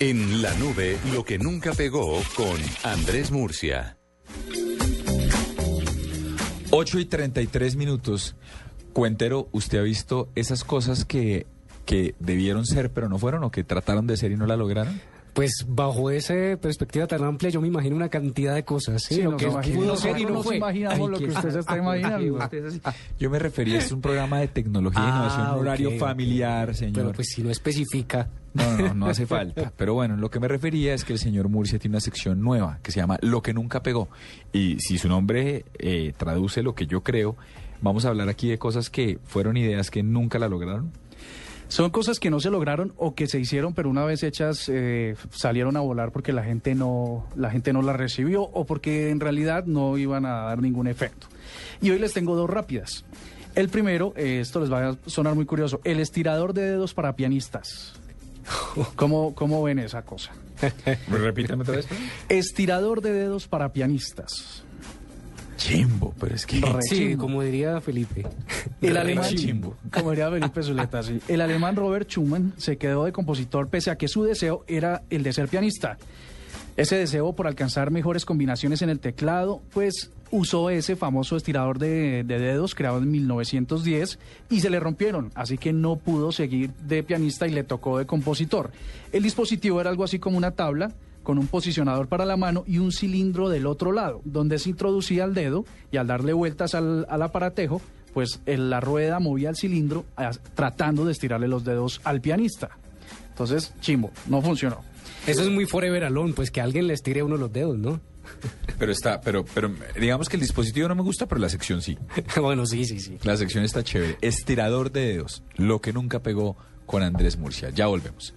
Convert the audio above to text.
En la nube, lo que nunca pegó con Andrés Murcia. 8 y 33 minutos. Cuentero, ¿usted ha visto esas cosas que, que debieron ser pero no fueron o que trataron de ser y no la lograron? Pues bajo esa perspectiva tan amplia, yo me imagino una cantidad de cosas. ¿sí? Sí, lo que pudo ser y no fue. imaginamos Ay, lo que usted se está imaginando. Yo me refería, es un programa de tecnología Ah, innovación, un horario familiar, señor. Pero pues si no especifica. No, no, no hace falta. Pero bueno, lo que me refería es que el señor Murcia tiene una sección nueva que se llama Lo que nunca pegó. Y si su nombre eh, traduce lo que yo creo, vamos a hablar aquí de cosas que fueron ideas que nunca la lograron. Son cosas que no se lograron o que se hicieron, pero una vez hechas eh, salieron a volar porque la gente no la gente no las recibió o porque en realidad no iban a dar ningún efecto. Y hoy les tengo dos rápidas. El primero, eh, esto les va a sonar muy curioso, el estirador de dedos para pianistas. ¿Cómo, cómo ven esa cosa? Repítame otra vez. Estirador de dedos para pianistas. Chimbo, pero es que... Re Sí, chimbo. como diría Felipe. El alemán, chimbo. como diría Felipe Zuleta, sí. El alemán Robert Schumann se quedó de compositor pese a que su deseo era el de ser pianista. Ese deseo por alcanzar mejores combinaciones en el teclado, pues usó ese famoso estirador de, de dedos creado en 1910 y se le rompieron, así que no pudo seguir de pianista y le tocó de compositor. El dispositivo era algo así como una tabla con un posicionador para la mano y un cilindro del otro lado, donde se introducía el dedo y al darle vueltas al, al aparatejo, pues el- la rueda movía el cilindro a- tratando de estirarle los dedos al pianista. Entonces, chimbo, no funcionó. Eso es muy forever alone, pues que alguien le estire uno los dedos, ¿no? Pero está, pero, pero digamos que el dispositivo no me gusta, pero la sección sí. bueno, sí, sí, sí. La sección está chévere. Estirador de dedos, lo que nunca pegó con Andrés Murcia. Ya volvemos.